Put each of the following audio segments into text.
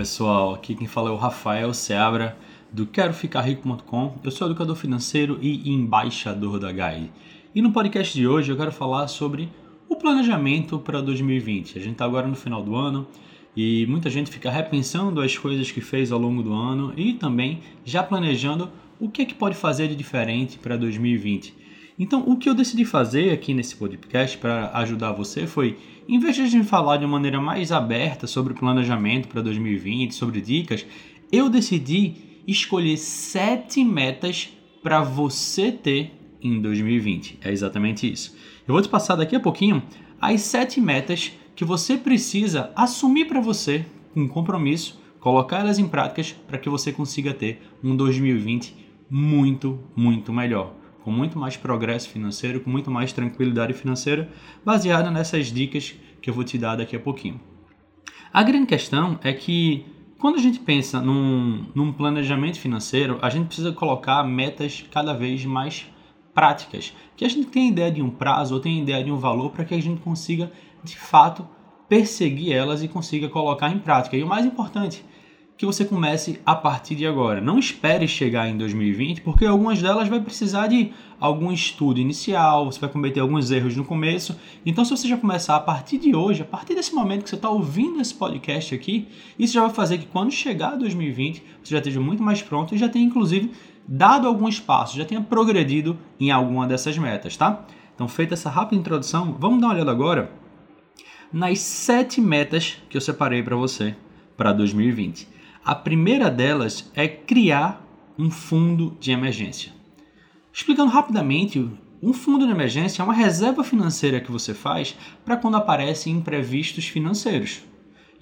pessoal, aqui quem fala é o Rafael Seabra do queroficarrico.com. Eu sou educador financeiro e embaixador da GAI. E no podcast de hoje eu quero falar sobre o planejamento para 2020. A gente está agora no final do ano e muita gente fica repensando as coisas que fez ao longo do ano e também já planejando o que é que pode fazer de diferente para 2020. Então, o que eu decidi fazer aqui nesse podcast para ajudar você foi, em vez de a gente falar de uma maneira mais aberta sobre planejamento para 2020, sobre dicas, eu decidi escolher sete metas para você ter em 2020. É exatamente isso. Eu vou te passar daqui a pouquinho as sete metas que você precisa assumir para você com compromisso, colocar elas em práticas para que você consiga ter um 2020 muito, muito melhor com muito mais progresso financeiro, com muito mais tranquilidade financeira, baseada nessas dicas que eu vou te dar daqui a pouquinho. A grande questão é que quando a gente pensa num, num planejamento financeiro, a gente precisa colocar metas cada vez mais práticas, que a gente tenha ideia de um prazo ou tenha ideia de um valor para que a gente consiga de fato perseguir elas e consiga colocar em prática. E o mais importante, que você comece a partir de agora. Não espere chegar em 2020, porque algumas delas vai precisar de algum estudo inicial, você vai cometer alguns erros no começo. Então, se você já começar a partir de hoje, a partir desse momento que você está ouvindo esse podcast aqui, isso já vai fazer que quando chegar 2020, você já esteja muito mais pronto e já tenha, inclusive, dado alguns passos, já tenha progredido em alguma dessas metas, tá? Então, feita essa rápida introdução, vamos dar uma olhada agora nas sete metas que eu separei para você para 2020. A primeira delas é criar um fundo de emergência. Explicando rapidamente, um fundo de emergência é uma reserva financeira que você faz para quando aparecem imprevistos financeiros.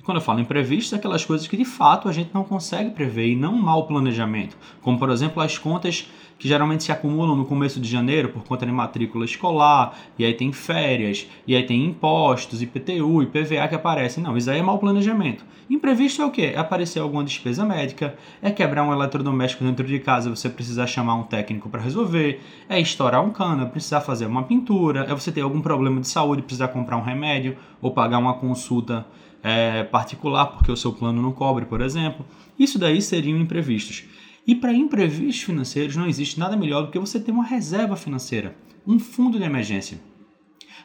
Quando eu falo imprevistos, é aquelas coisas que de fato a gente não consegue prever e não um mau planejamento, como por exemplo as contas que geralmente se acumulam no começo de janeiro por conta de matrícula escolar, e aí tem férias, e aí tem impostos, IPTU, IPVA que aparecem. Não, isso aí é mau planejamento. Imprevisto é o quê? É aparecer alguma despesa médica, é quebrar um eletrodoméstico dentro de casa, você precisar chamar um técnico para resolver, é estourar um cano, é precisar fazer uma pintura, é você ter algum problema de saúde, precisar comprar um remédio ou pagar uma consulta é, particular porque o seu plano não cobre, por exemplo. Isso daí seriam imprevistos. E para imprevistos financeiros não existe nada melhor do que você ter uma reserva financeira, um fundo de emergência.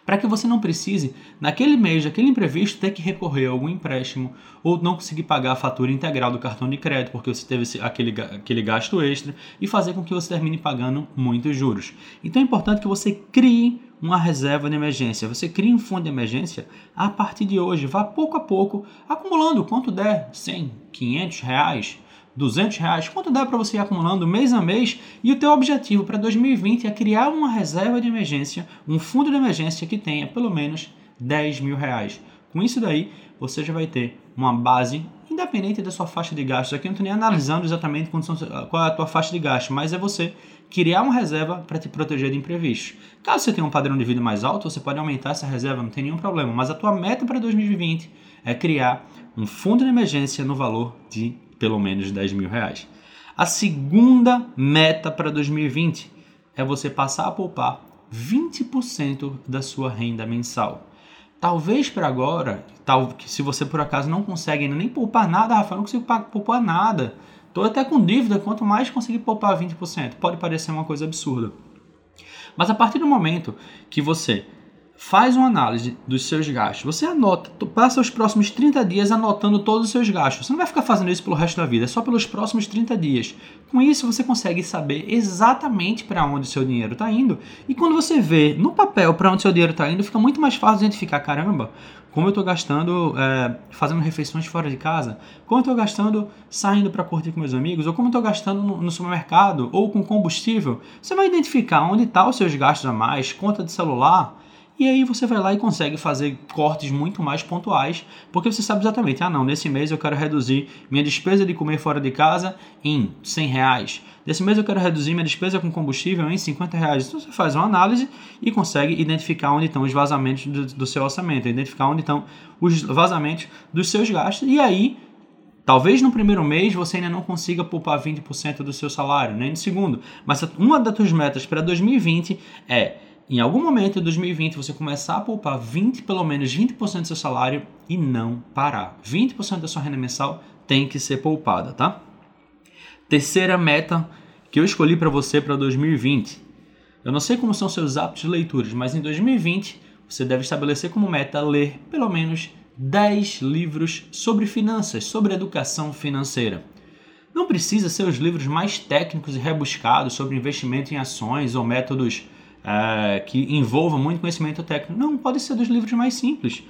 Para que você não precise, naquele mês, daquele imprevisto, ter que recorrer a algum empréstimo ou não conseguir pagar a fatura integral do cartão de crédito porque você teve aquele, aquele gasto extra e fazer com que você termine pagando muitos juros. Então é importante que você crie uma reserva de emergência. Você cria um fundo de emergência a partir de hoje. Vá pouco a pouco acumulando quanto der, 100, 500 reais, 200 reais, quanto dá para você ir acumulando mês a mês e o teu objetivo para 2020 é criar uma reserva de emergência, um fundo de emergência que tenha pelo menos 10 mil reais. Com isso daí, você já vai ter uma base independente da sua faixa de gastos. Aqui eu não estou nem analisando exatamente qual é a tua faixa de gasto, mas é você criar uma reserva para te proteger de imprevistos. Caso você tenha um padrão de vida mais alto, você pode aumentar essa reserva, não tem nenhum problema. Mas a tua meta para 2020 é criar um fundo de emergência no valor de pelo menos 10 mil reais. A segunda meta para 2020 é você passar a poupar 20% da sua renda mensal. Talvez para agora, tal, se você por acaso não consegue nem poupar nada, Rafael, não consigo poupar nada. Estou até com dívida, quanto mais conseguir poupar 20%. Pode parecer uma coisa absurda. Mas a partir do momento que você faz uma análise dos seus gastos. Você anota, passa os próximos 30 dias anotando todos os seus gastos. Você não vai ficar fazendo isso pelo resto da vida, é só pelos próximos 30 dias. Com isso, você consegue saber exatamente para onde o seu dinheiro está indo. E quando você vê no papel para onde o seu dinheiro está indo, fica muito mais fácil identificar: caramba, como eu estou gastando é, fazendo refeições fora de casa, como eu estou gastando saindo para curtir com meus amigos, ou como eu estou gastando no, no, supermercado ou com combustível. Você vai identificar onde estão tá os seus gastos a mais, conta de celular e aí você vai lá e consegue fazer cortes muito mais pontuais, porque você sabe exatamente, ah não, nesse mês eu quero reduzir minha despesa de comer fora de casa em 100 reais. Nesse mês eu quero reduzir minha despesa com combustível em 50 reais. Então você faz uma análise e consegue identificar onde estão os vazamentos do, do seu orçamento, identificar onde estão os vazamentos dos seus gastos. E aí Talvez no primeiro mês você ainda não consiga poupar 20% do seu salário, nem no segundo. Mas uma das suas metas para 2020 é em algum momento de 2020 você começar a poupar 20, pelo menos 20% do seu salário e não parar. 20% da sua renda mensal tem que ser poupada, tá? Terceira meta que eu escolhi para você para 2020. Eu não sei como são seus hábitos de leituras, mas em 2020 você deve estabelecer como meta ler pelo menos 10 livros sobre finanças, sobre educação financeira. Não precisa ser os livros mais técnicos e rebuscados sobre investimento em ações ou métodos é, que envolvam muito conhecimento técnico. Não, pode ser dos livros mais simples.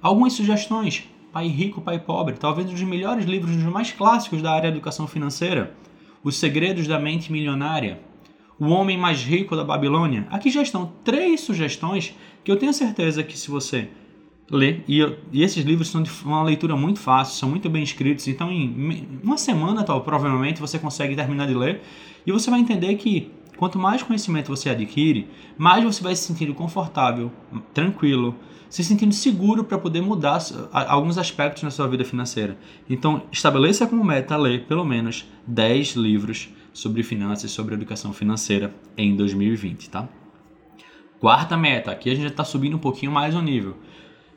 Algumas sugestões: Pai Rico, Pai Pobre, talvez um dos melhores livros, um dos mais clássicos da área de educação financeira. Os Segredos da Mente Milionária, O Homem Mais Rico da Babilônia. Aqui já estão três sugestões que eu tenho certeza que se você ler, e, e esses livros são de uma leitura muito fácil, são muito bem escritos, então em uma semana tal, provavelmente você consegue terminar de ler e você vai entender que quanto mais conhecimento você adquire, mais você vai se sentindo confortável, tranquilo, se sentindo seguro para poder mudar alguns aspectos na sua vida financeira. Então, estabeleça como meta ler pelo menos 10 livros sobre finanças, sobre educação financeira em 2020, tá? Quarta meta, aqui a gente está subindo um pouquinho mais o nível.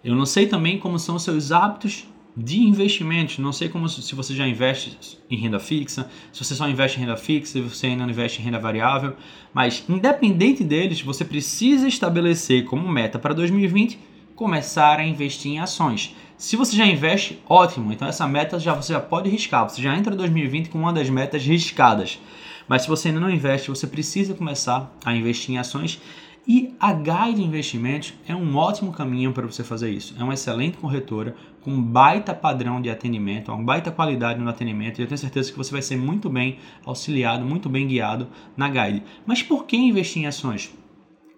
Eu não sei também como são os seus hábitos de investimentos. Não sei como se você já investe em renda fixa, se você só investe em renda fixa, se você ainda não investe em renda variável. Mas independente deles, você precisa estabelecer como meta para 2020 começar a investir em ações. Se você já investe, ótimo. Então essa meta já você já pode riscar. Você já entra 2020 com uma das metas riscadas. Mas se você ainda não investe, você precisa começar a investir em ações. E a Guide Investimentos é um ótimo caminho para você fazer isso. É uma excelente corretora com baita padrão de atendimento, uma baita qualidade no atendimento. E eu tenho certeza que você vai ser muito bem auxiliado, muito bem guiado na Guide. Mas por que investir em ações?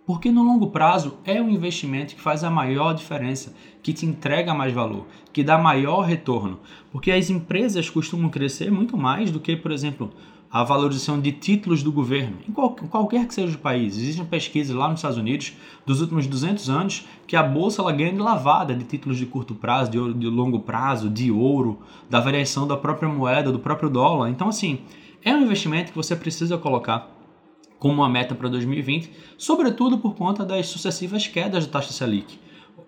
Porque no longo prazo é o investimento que faz a maior diferença, que te entrega mais valor, que dá maior retorno. Porque as empresas costumam crescer muito mais do que, por exemplo, a valorização de títulos do governo, em qualquer que seja o país. Existem pesquisas lá nos Estados Unidos dos últimos 200 anos que a bolsa ela ganha de lavada de títulos de curto prazo, de, de longo prazo, de ouro, da variação da própria moeda, do próprio dólar. Então, assim, é um investimento que você precisa colocar como uma meta para 2020, sobretudo por conta das sucessivas quedas da taxa Selic.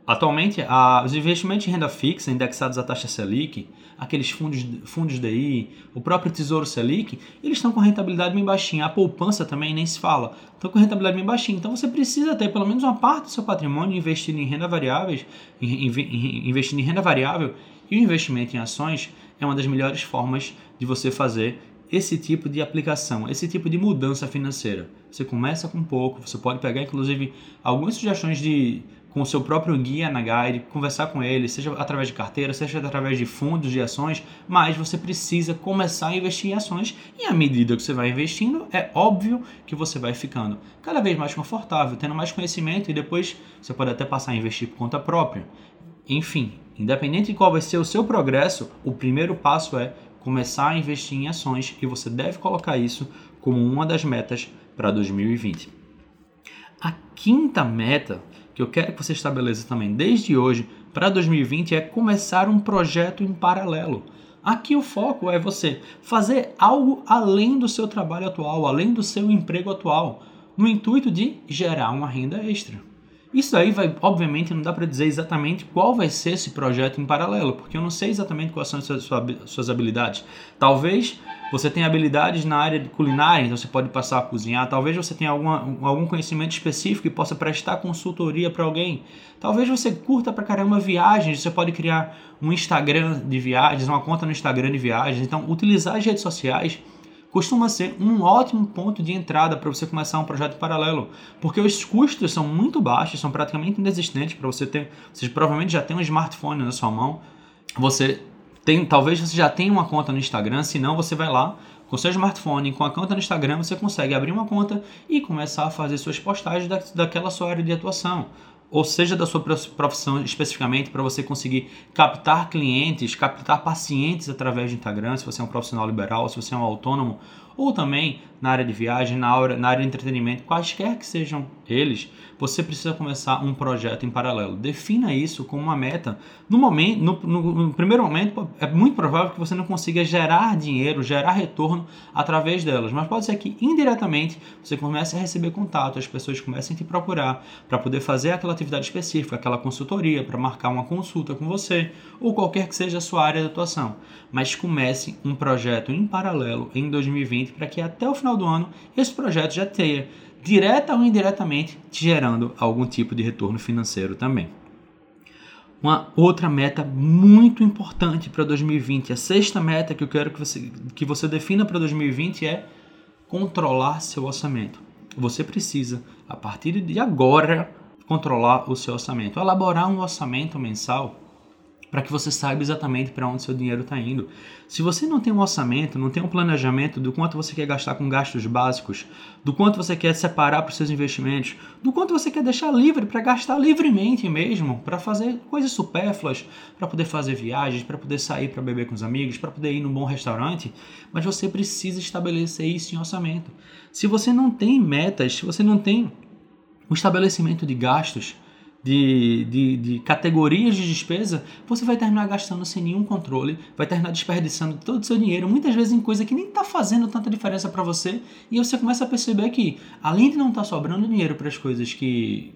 Atualmente, a, os investimentos em renda fixa indexados à taxa Selic, aqueles fundos, fundos DI, o próprio Tesouro Selic, eles estão com rentabilidade bem baixinha. A poupança também nem se fala, estão com rentabilidade bem baixinha. Então você precisa ter pelo menos uma parte do seu patrimônio investido em renda variáveis, investindo em renda variável e o investimento em ações é uma das melhores formas de você fazer esse tipo de aplicação, esse tipo de mudança financeira. Você começa com pouco, você pode pegar inclusive algumas sugestões de com o seu próprio guia na guide, conversar com ele, seja através de carteira, seja através de fundos de ações, mas você precisa começar a investir em ações e à medida que você vai investindo, é óbvio que você vai ficando cada vez mais confortável, tendo mais conhecimento e depois você pode até passar a investir por conta própria. Enfim, independente de qual vai ser o seu progresso, o primeiro passo é começar a investir em ações e você deve colocar isso como uma das metas para 2020. A quinta meta que eu quero que você estabeleça também desde hoje para 2020 é começar um projeto em paralelo. Aqui o foco é você fazer algo além do seu trabalho atual, além do seu emprego atual, no intuito de gerar uma renda extra. Isso aí vai, obviamente, não dá para dizer exatamente qual vai ser esse projeto em paralelo, porque eu não sei exatamente quais são as suas, habilidades. Talvez você tenha habilidades na área de culinária, então você pode passar a cozinhar. Talvez você tenha alguma, algum conhecimento específico e possa prestar consultoria para alguém. Talvez você curta pra caramba viagens, você pode criar um Instagram de viagens, uma conta no Instagram de viagens. Então, utilizar as redes sociais costuma ser um ótimo ponto de entrada para você começar um projeto paralelo, porque os custos são muito baixos, são praticamente inexistentes para você ter. Você provavelmente já tem um smartphone na sua mão, você tem, talvez você já tenha uma conta no Instagram, se não você vai lá com seu smartphone, com a conta no Instagram, você consegue abrir uma conta e começar a fazer suas postagens da, daquela sua área de atuação ou seja da sua profissão especificamente para você conseguir captar clientes, captar pacientes através do Instagram, se você é um profissional liberal, se você é um autônomo ou também na área de viagem, na área, na área de entretenimento, quaisquer que sejam eles, você precisa começar um projeto em paralelo. Defina isso como uma meta. No momento, no, no, no, primeiro momento, é muito provável que você não consiga gerar dinheiro, gerar retorno através delas, mas pode ser que indiretamente você comece a receber contato, as pessoas comecem a te procurar para poder fazer aquela atividade específica, aquela consultoria, para marcar uma consulta com você ou qualquer que seja a sua área de atuação. Mas comece um projeto em paralelo em 2020 para que até o final do ano esse projeto já tenha direta ou indiretamente, te gerando algum tipo de retorno financeiro também. Uma outra meta muito importante para 2020, a sexta meta que eu quero que você, que você defina para 2020 é controlar seu orçamento. Você precisa, a partir de agora, controlar o seu orçamento, elaborar um orçamento mensal para que você saiba exatamente para onde seu dinheiro está indo. Se você não tem um orçamento, não tem um planejamento do quanto você quer gastar com gastos básicos, do quanto você quer separar para os seus investimentos, do quanto você quer deixar livre para gastar livremente mesmo, para fazer coisas supérfluas, para poder fazer viagens, para poder sair para beber com os amigos, para poder ir num bom restaurante, mas você precisa estabelecer isso em orçamento. Se você não tem metas, se você não tem um estabelecimento de gastos, de, de, de, categorias de despesa, você vai terminar gastando sem nenhum controle, vai terminar desperdiçando todo o seu dinheiro, muitas vezes em coisa que nem está fazendo tanta diferença para você, e você começa a perceber que, além de não estar tá sobrando dinheiro para as coisas que.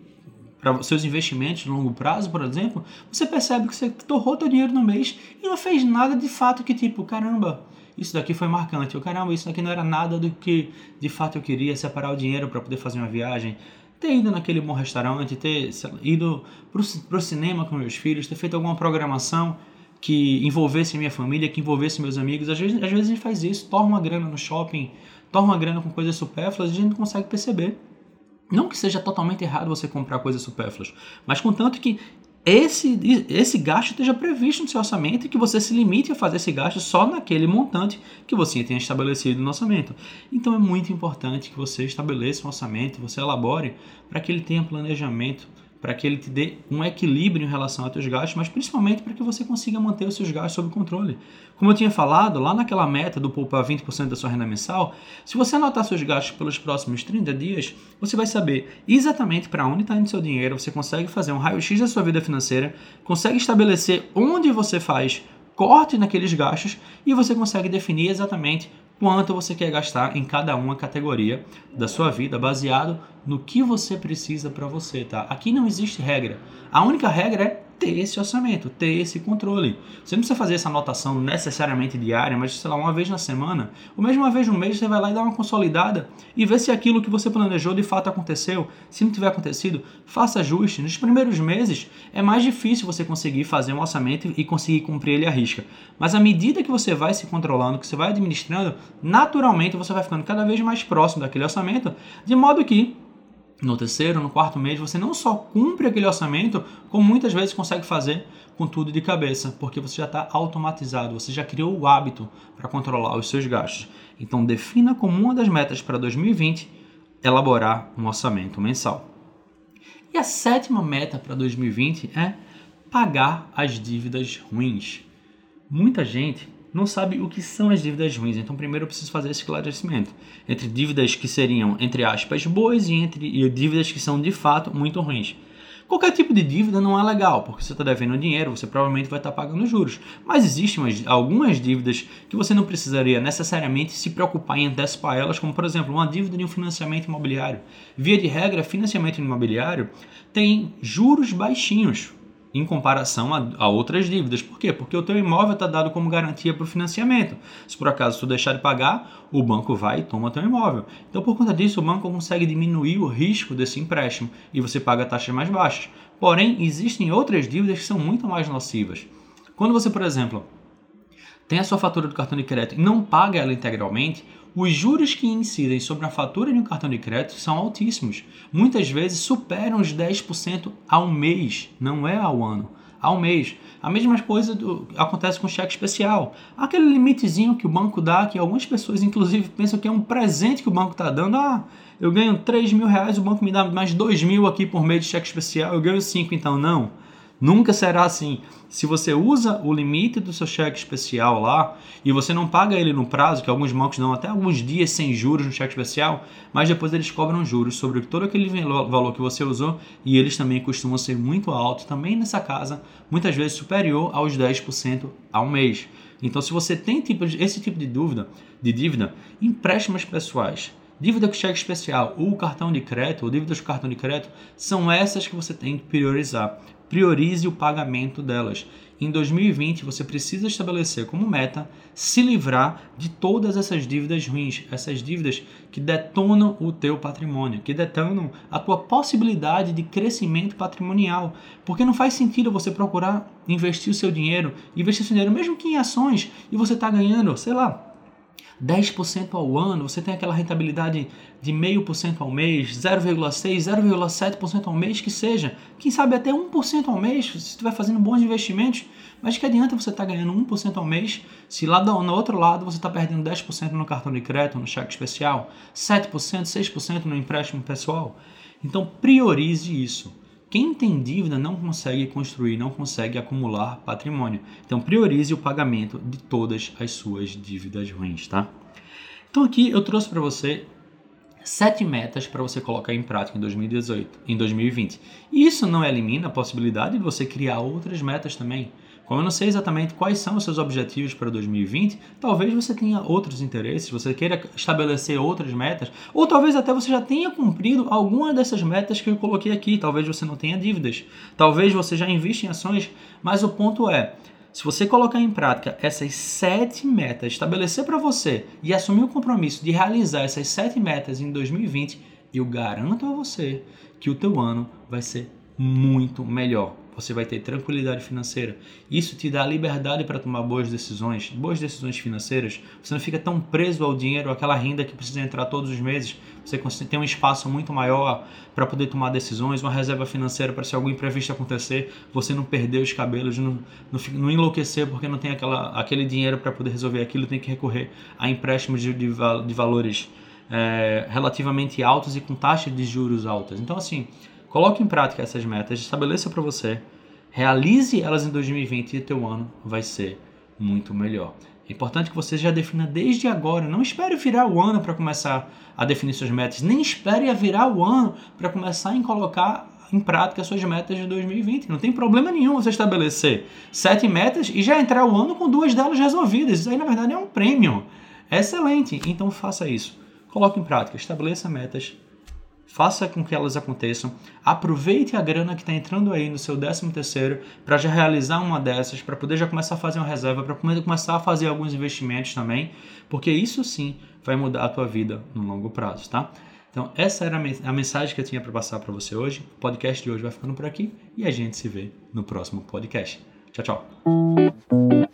para seus investimentos de longo prazo, por exemplo, você percebe que você torrou seu dinheiro no mês e não fez nada de fato que, tipo, caramba, isso daqui foi marcante, ou caramba, isso daqui não era nada do que de fato eu queria, separar o dinheiro para poder fazer uma viagem, ter ido naquele bom restaurante, ter ido para o cinema com meus filhos, ter feito alguma programação que envolvesse minha família, que envolvesse meus amigos. Às vezes, às vezes a gente faz isso, torna uma grana no shopping, torna uma grana com coisas supérfluas e a gente não consegue perceber. Não que seja totalmente errado você comprar coisas supérfluas, mas contanto que esse, esse gasto esteja previsto no seu orçamento e que você se limite a fazer esse gasto só naquele montante que você tenha estabelecido no orçamento. Então é muito importante que você estabeleça um orçamento, você elabore para que ele tenha planejamento para que ele te dê um equilíbrio em relação aos seus gastos, mas principalmente para que você consiga manter os seus gastos sob controle. Como eu tinha falado, lá naquela meta do poupar 20% da sua renda mensal, se você anotar seus gastos pelos próximos 30 dias, você vai saber exatamente para onde está indo seu dinheiro, você consegue fazer um raio-x da sua vida financeira, consegue estabelecer onde você faz corte naqueles gastos e você consegue definir exatamente quanto você quer gastar em cada uma categoria da sua vida, baseado no que você precisa para você, tá? Aqui não existe regra. A única regra é ter esse orçamento, ter esse controle. Você não precisa fazer essa anotação necessariamente diária, mas sei lá, uma vez na semana, ou mesmo uma vez no mês, você vai lá e dá uma consolidada e vê se aquilo que você planejou de fato aconteceu. Se não tiver acontecido, faça ajuste. Nos primeiros meses é mais difícil você conseguir fazer um orçamento e conseguir cumprir ele à risca. Mas à medida que você vai se controlando, que você vai administrando, naturalmente você vai ficando cada vez mais próximo daquele orçamento, de modo que no terceiro, no quarto mês, você não só cumpre aquele orçamento, como muitas vezes consegue fazer com tudo de cabeça, porque você já está automatizado, você já criou o hábito para controlar os seus gastos. Então, defina como uma das metas para 2020 elaborar um orçamento mensal. E a sétima meta para 2020 é pagar as dívidas ruins. Muita gente não sabe o que são as dívidas ruins. Então, primeiro eu preciso fazer esse esclarecimento entre dívidas que seriam, entre aspas, boas e entre e dívidas que são de fato muito ruins. Qualquer tipo de dívida não é legal, porque você está devendo dinheiro, você provavelmente vai estar tá pagando juros. Mas existem umas, algumas dívidas que você não precisaria necessariamente se preocupar em antecipar elas, como por exemplo, uma dívida de um financiamento imobiliário. Via de regra, financiamento imobiliário tem juros baixinhos em comparação a, a, outras dívidas. Por quê? Porque o teu imóvel está dado como garantia para o financiamento. Se por acaso tu deixar de pagar, o banco vai e toma teu imóvel. Então, por conta disso, o banco consegue diminuir o risco desse empréstimo e você paga taxas mais baixas. Porém, existem outras dívidas que são muito mais nocivas. Quando você, por exemplo, tem a sua fatura do cartão de crédito e não paga ela integralmente, os juros que incidem sobre a fatura de um cartão de crédito são altíssimos. Muitas vezes superam os 10% ao mês, não é ao ano, ao mês. A mesma coisa do, acontece com cheque especial. Aquele limitezinho que o banco dá, que algumas pessoas inclusive pensam que é um presente que o banco está dando. Ah, eu ganho 3 mil reais, o banco me dá mais 2 mil aqui por mês de cheque especial, eu ganho 5, então não. Nunca será assim. Se você usa o limite do seu cheque especial lá e você não paga ele no prazo, que alguns bancos dão até alguns dias sem juros no cheque especial, mas depois eles cobram juros sobre todo aquele valor que você usou e eles também costumam ser muito altos, também nessa casa, muitas vezes superior aos 10% ao mês. Então, se você tem tipo, esse tipo de dúvida, de dívida, empréstimos pessoais, dívida com cheque especial ou cartão de crédito, ou dívidas com cartão de crédito, são essas que você tem que priorizar priorize o pagamento delas. Em 2020, você precisa estabelecer como meta se livrar de todas essas dívidas ruins, essas dívidas que detonam o teu patrimônio, que detonam a tua possibilidade de crescimento patrimonial. Porque não faz sentido você procurar investir o seu dinheiro, investir o seu dinheiro mesmo que em ações, e você está ganhando, sei lá, 10% ao ano, você tem aquela rentabilidade de 0,5% ao mês, 0,6%, 0,7% ao mês, que seja. Quem sabe até 1% ao mês, se estiver fazendo bons investimentos. Mas que adianta você estar tá ganhando 1% ao mês, se lá do, no outro lado você está perdendo 10% no cartão de crédito, no cheque especial, 7%, 6% no empréstimo pessoal. Então priorize isso. Quem tem dívida não consegue construir, não consegue acumular patrimônio. Então priorize o pagamento de todas as suas dívidas ruins, tá? Então aqui eu trouxe para você sete metas para você colocar em prática em 2018, em 2020. E isso não elimina a possibilidade de você criar outras metas também. Como eu não sei exatamente quais são os seus objetivos para 2020, talvez você tenha outros interesses, você queira estabelecer outras metas, ou talvez até você já tenha cumprido alguma dessas metas que eu coloquei aqui. Talvez você não tenha dívidas, talvez você já invista em ações, mas o ponto é, se você colocar em prática essas sete metas, estabelecer para você e assumir o compromisso de realizar essas sete metas em 2020, eu garanto a você que o teu ano vai ser muito melhor você vai ter tranquilidade financeira. Isso te dá liberdade para tomar boas decisões, boas decisões financeiras. Você não fica tão preso ao dinheiro, àquela renda que precisa entrar todos os meses. Você tem um espaço muito maior para poder tomar decisões, uma reserva financeira para se algum imprevisto acontecer, você não perder os cabelos, não, não, não enlouquecer porque não tem aquela, aquele dinheiro para poder resolver aquilo, tem que recorrer a empréstimos de, de, de valores é, relativamente altos e com taxas de juros altas. Então, assim, Coloque em prática essas metas, estabeleça para você, realize elas em 2020 e o teu ano vai ser muito melhor. É importante que você já defina desde agora, não espere virar o ano para começar a definir suas metas, nem espere virar o ano para começar a colocar em prática suas metas de 2020. Não tem problema nenhum você estabelecer sete metas e já entrar o ano com duas delas resolvidas. Isso aí, na verdade, é um prêmio. É excelente. Então, faça isso. Coloque em prática, estabeleça metas faça com que elas aconteçam. Aproveite a grana que está entrando aí no seu 13 terceiro para já realizar uma dessas, para poder já começar a fazer uma reserva, para começar a fazer alguns investimentos também, porque isso sim vai mudar a tua vida no longo prazo, tá? Então, essa era a mensagem que eu tinha para passar para você hoje. O podcast de hoje vai ficando por aqui e a gente se vê no próximo podcast. Tchau, tchau.